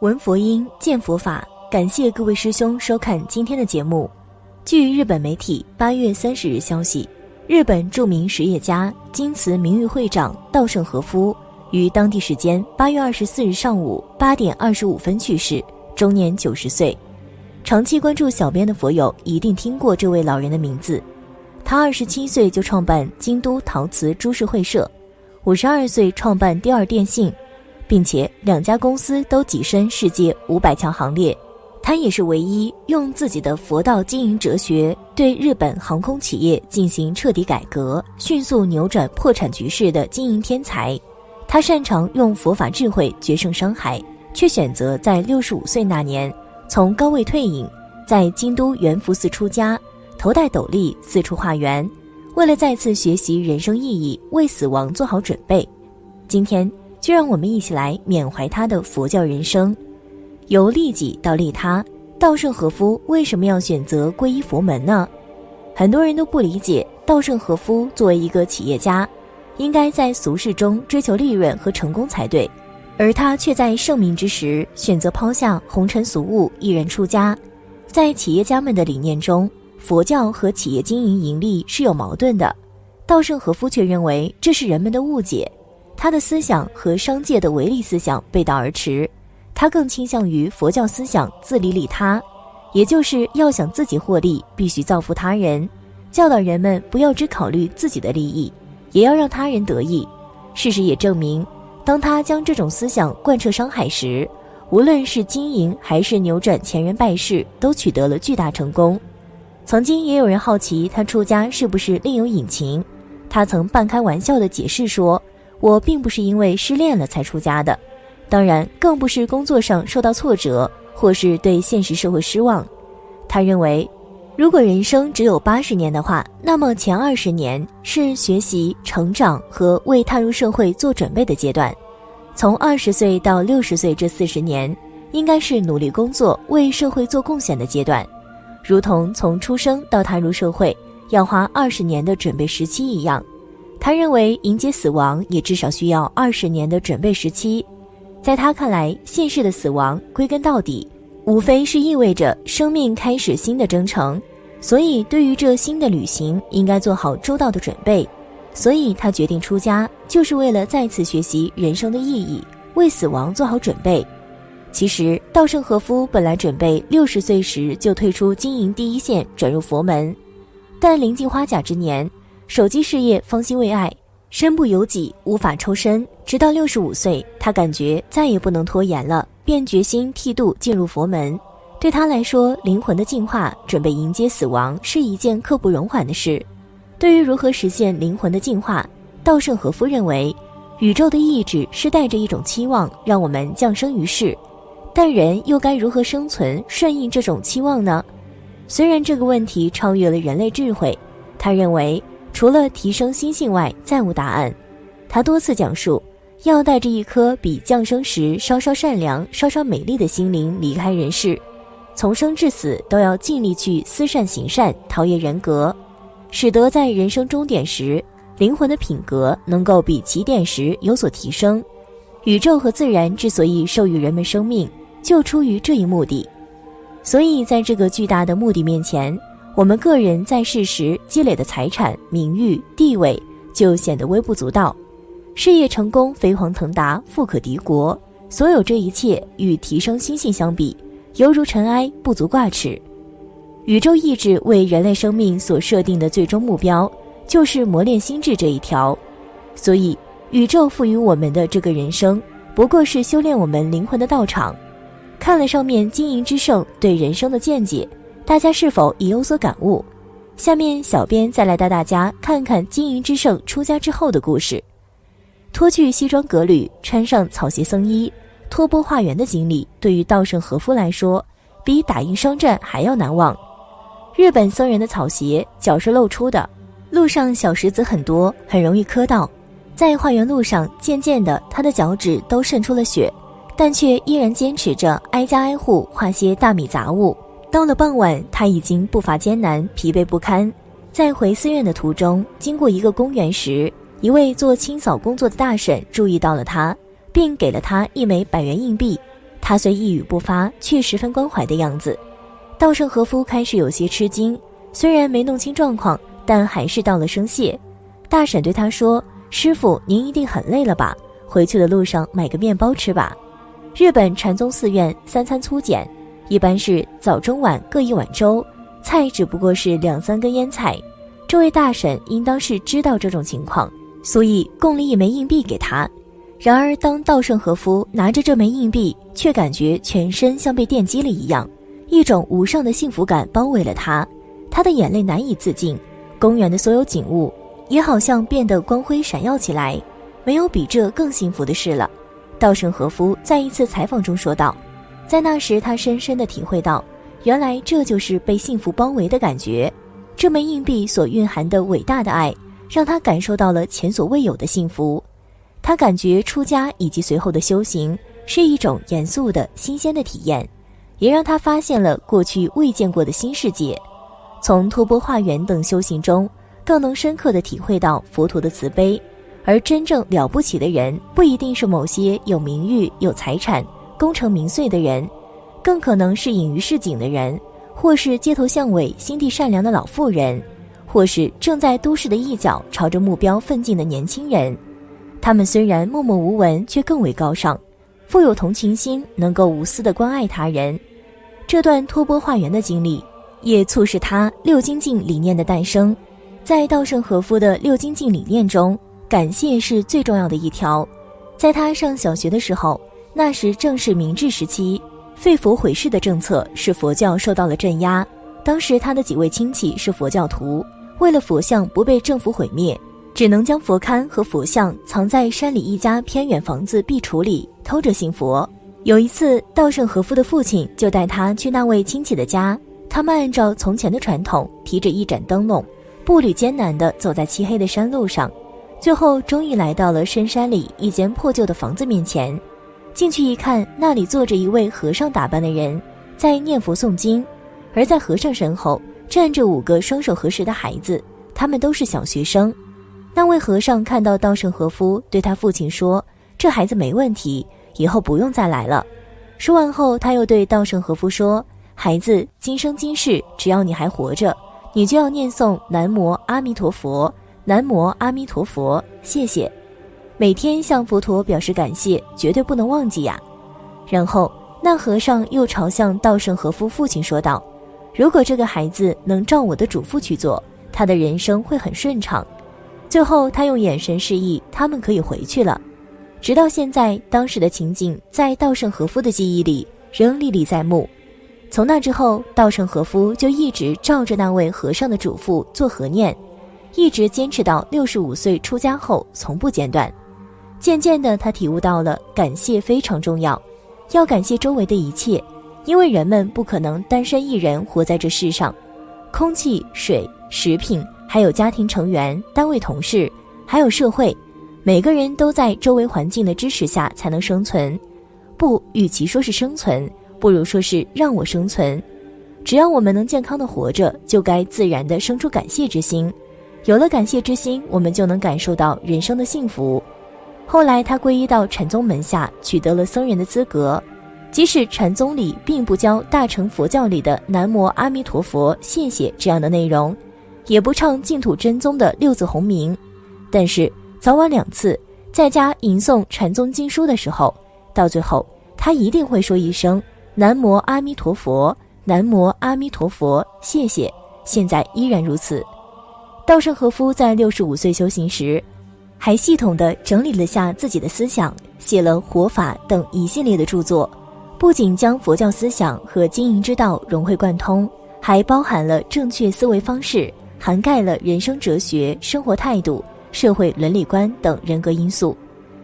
闻佛音，见佛法。感谢各位师兄收看今天的节目。据日本媒体八月三十日消息，日本著名实业家、金瓷名誉会长稻盛和夫于当地时间八月二十四日上午八点二十五分去世，终年九十岁。长期关注小编的佛友一定听过这位老人的名字。他二十七岁就创办京都陶瓷株式会社，五十二岁创办第二电信。并且两家公司都跻身世界五百强行列，他也是唯一用自己的佛道经营哲学对日本航空企业进行彻底改革、迅速扭转破产局势的经营天才。他擅长用佛法智慧决胜伤害，却选择在六十五岁那年从高位退隐，在京都圆福寺出家，头戴斗笠四处化缘，为了再次学习人生意义，为死亡做好准备。今天。就让我们一起来缅怀他的佛教人生，由利己到利他。稻盛和夫为什么要选择皈依佛门呢？很多人都不理解，稻盛和夫作为一个企业家，应该在俗世中追求利润和成功才对，而他却在盛名之时选择抛下红尘俗物，毅然出家。在企业家们的理念中，佛教和企业经营盈利是有矛盾的，稻盛和夫却认为这是人们的误解。他的思想和商界的唯利思想背道而驰，他更倾向于佛教思想自利利他，也就是要想自己获利，必须造福他人，教导人们不要只考虑自己的利益，也要让他人得益。事实也证明，当他将这种思想贯彻商海时，无论是经营还是扭转前人败事，都取得了巨大成功。曾经也有人好奇他出家是不是另有隐情，他曾半开玩笑地解释说。我并不是因为失恋了才出家的，当然更不是工作上受到挫折或是对现实社会失望。他认为，如果人生只有八十年的话，那么前二十年是学习、成长和为踏入社会做准备的阶段；从二十岁到六十岁这四十年，应该是努力工作、为社会做贡献的阶段，如同从出生到踏入社会要花二十年的准备时期一样。他认为迎接死亡也至少需要二十年的准备时期，在他看来，现世的死亡归根到底，无非是意味着生命开始新的征程，所以对于这新的旅行，应该做好周到的准备。所以他决定出家，就是为了再次学习人生的意义，为死亡做好准备。其实，稻盛和夫本来准备六十岁时就退出经营第一线，转入佛门，但临近花甲之年。手机事业方兴未艾，身不由己，无法抽身。直到六十五岁，他感觉再也不能拖延了，便决心剃度进入佛门。对他来说，灵魂的进化，准备迎接死亡，是一件刻不容缓的事。对于如何实现灵魂的进化，稻盛和夫认为，宇宙的意志是带着一种期望让我们降生于世，但人又该如何生存，顺应这种期望呢？虽然这个问题超越了人类智慧，他认为。除了提升心性外，再无答案。他多次讲述，要带着一颗比降生时稍稍善良、稍稍美丽的心灵离开人世，从生至死都要尽力去思善行善，陶冶人格，使得在人生终点时，灵魂的品格能够比起点时有所提升。宇宙和自然之所以授予人们生命，就出于这一目的。所以，在这个巨大的目的面前。我们个人在世时积累的财产、名誉、地位就显得微不足道；事业成功、飞黄腾达、富可敌国，所有这一切与提升心性相比，犹如尘埃，不足挂齿。宇宙意志为人类生命所设定的最终目标，就是磨练心智这一条。所以，宇宙赋予我们的这个人生，不过是修炼我们灵魂的道场。看了上面经营之圣对人生的见解。大家是否已有所感悟？下面小编再来带大家看看经营之圣出家之后的故事。脱去西装革履，穿上草鞋僧衣，托钵化缘的经历，对于稻盛和夫来说，比打赢商战还要难忘。日本僧人的草鞋脚是露出的，路上小石子很多，很容易磕到。在化缘路上，渐渐的，他的脚趾都渗出了血，但却依然坚持着挨家挨户化些大米杂物。到了傍晚，他已经步伐艰难，疲惫不堪。在回寺院的途中，经过一个公园时，一位做清扫工作的大婶注意到了他，并给了他一枚百元硬币。他虽一语不发，却十分关怀的样子。稻盛和夫开始有些吃惊，虽然没弄清状况，但还是道了声谢。大婶对他说：“师傅，您一定很累了吧？回去的路上买个面包吃吧。”日本禅宗寺院三餐粗简，一般是早中晚各一碗粥，菜只不过是两三根腌菜。这位大婶应当是知道这种情况，所以供了一枚硬币给他。然而，当稻盛和夫拿着这枚硬币，却感觉全身像被电击了一样，一种无上的幸福感包围了他，他的眼泪难以自禁。公园的所有景物也好像变得光辉闪耀起来，没有比这更幸福的事了。稻盛和夫在一次采访中说道：“在那时，他深深地体会到，原来这就是被幸福包围的感觉。这枚硬币所蕴含的伟大的爱，让他感受到了前所未有的幸福。他感觉出家以及随后的修行是一种严肃的新鲜的体验，也让他发现了过去未见过的新世界。从托钵化缘等修行中，更能深刻地体会到佛陀的慈悲。”而真正了不起的人，不一定是某些有名誉、有财产、功成名遂的人，更可能是隐于市井的人，或是街头巷尾、心地善良的老妇人，或是正在都市的一角朝着目标奋进的年轻人。他们虽然默默无闻，却更为高尚，富有同情心，能够无私的关爱他人。这段托钵化缘的经历，也促使他六精进理念的诞生。在稻盛和夫的六精进理念中。感谢是最重要的一条。在他上小学的时候，那时正是明治时期，废佛毁寺的政策使佛教受到了镇压。当时他的几位亲戚是佛教徒，为了佛像不被政府毁灭，只能将佛龛和佛像藏在山里一家偏远房子壁橱里，偷着信佛。有一次，稻盛和夫的父亲就带他去那位亲戚的家，他们按照从前的传统，提着一盏灯笼，步履艰难地走在漆黑的山路上。最后，终于来到了深山里一间破旧的房子面前。进去一看，那里坐着一位和尚打扮的人，在念佛诵经；而在和尚身后站着五个双手合十的孩子，他们都是小学生。那位和尚看到稻盛和夫，对他父亲说：“这孩子没问题，以后不用再来了。”说完后，他又对稻盛和夫说：“孩子，今生今世，只要你还活着，你就要念诵南无阿弥陀佛。”南无阿弥陀佛，谢谢，每天向佛陀表示感谢，绝对不能忘记呀。然后那和尚又朝向稻盛和夫父亲说道：“如果这个孩子能照我的嘱咐去做，他的人生会很顺畅。”最后他用眼神示意他们可以回去了。直到现在，当时的情景在稻盛和夫的记忆里仍历历在目。从那之后，稻盛和夫就一直照着那位和尚的嘱咐做和念。一直坚持到六十五岁出家后，从不间断。渐渐的，他体悟到了感谢非常重要，要感谢周围的一切，因为人们不可能单身一人活在这世上。空气、水、食品，还有家庭成员、单位同事，还有社会，每个人都在周围环境的支持下才能生存。不，与其说是生存，不如说是让我生存。只要我们能健康的活着，就该自然的生出感谢之心。有了感谢之心，我们就能感受到人生的幸福。后来，他皈依到禅宗门下，取得了僧人的资格。即使禅宗里并不教大乘佛教里的“南无阿弥陀佛，谢谢”这样的内容，也不唱净土真宗的六字洪名，但是早晚两次在家吟诵禅宗经书的时候，到最后他一定会说一声“南无阿弥陀佛，南无阿弥陀佛，谢谢”。现在依然如此。稻盛和夫在六十五岁修行时，还系统地整理了下自己的思想，写了《活法》等一系列的著作。不仅将佛教思想和经营之道融会贯通，还包含了正确思维方式，涵盖了人生哲学、生活态度、社会伦理观等人格因素。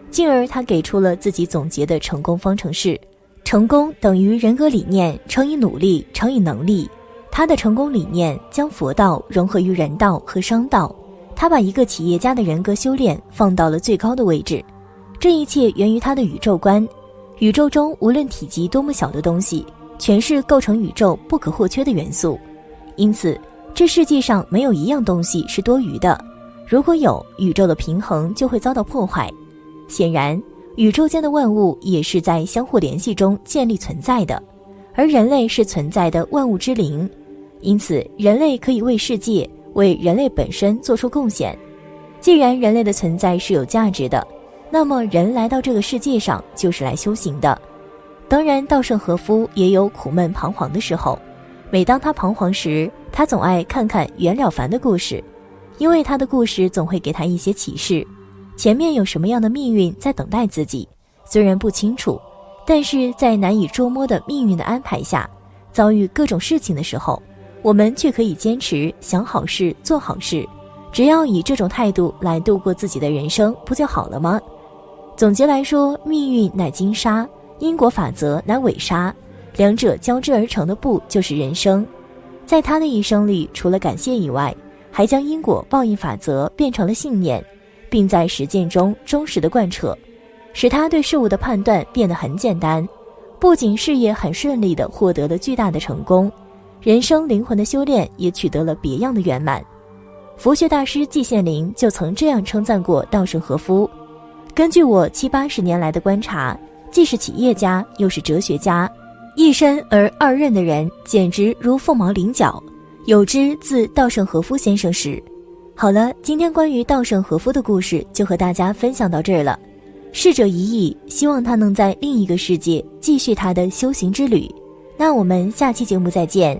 进而，他给出了自己总结的成功方程式：成功等于人格理念乘以努力乘以能力。他的成功理念将佛道融合于人道和商道，他把一个企业家的人格修炼放到了最高的位置。这一切源于他的宇宙观：宇宙中无论体积多么小的东西，全是构成宇宙不可或缺的元素。因此，这世界上没有一样东西是多余的。如果有，宇宙的平衡就会遭到破坏。显然，宇宙间的万物也是在相互联系中建立存在的，而人类是存在的万物之灵，因此人类可以为世界、为人类本身做出贡献。既然人类的存在是有价值的，那么人来到这个世界上就是来修行的。当然，稻盛和夫也有苦闷彷徨的时候。每当他彷徨时，他总爱看看袁了凡的故事，因为他的故事总会给他一些启示。前面有什么样的命运在等待自己，虽然不清楚，但是在难以捉摸的命运的安排下，遭遇各种事情的时候，我们却可以坚持想好事、做好事。只要以这种态度来度过自己的人生，不就好了吗？总结来说，命运乃金沙，因果法则乃尾沙。两者交织而成的布就是人生，在他的一生里，除了感谢以外，还将因果报应法则变成了信念，并在实践中忠实的贯彻，使他对事物的判断变得很简单。不仅事业很顺利地获得了巨大的成功，人生灵魂的修炼也取得了别样的圆满。佛学大师季羡林就曾这样称赞过稻盛和夫：根据我七八十年来的观察，既是企业家，又是哲学家。一身而二任的人，简直如凤毛麟角。有之自稻盛和夫先生时。好了，今天关于稻盛和夫的故事就和大家分享到这儿了。逝者已矣，希望他能在另一个世界继续他的修行之旅。那我们下期节目再见。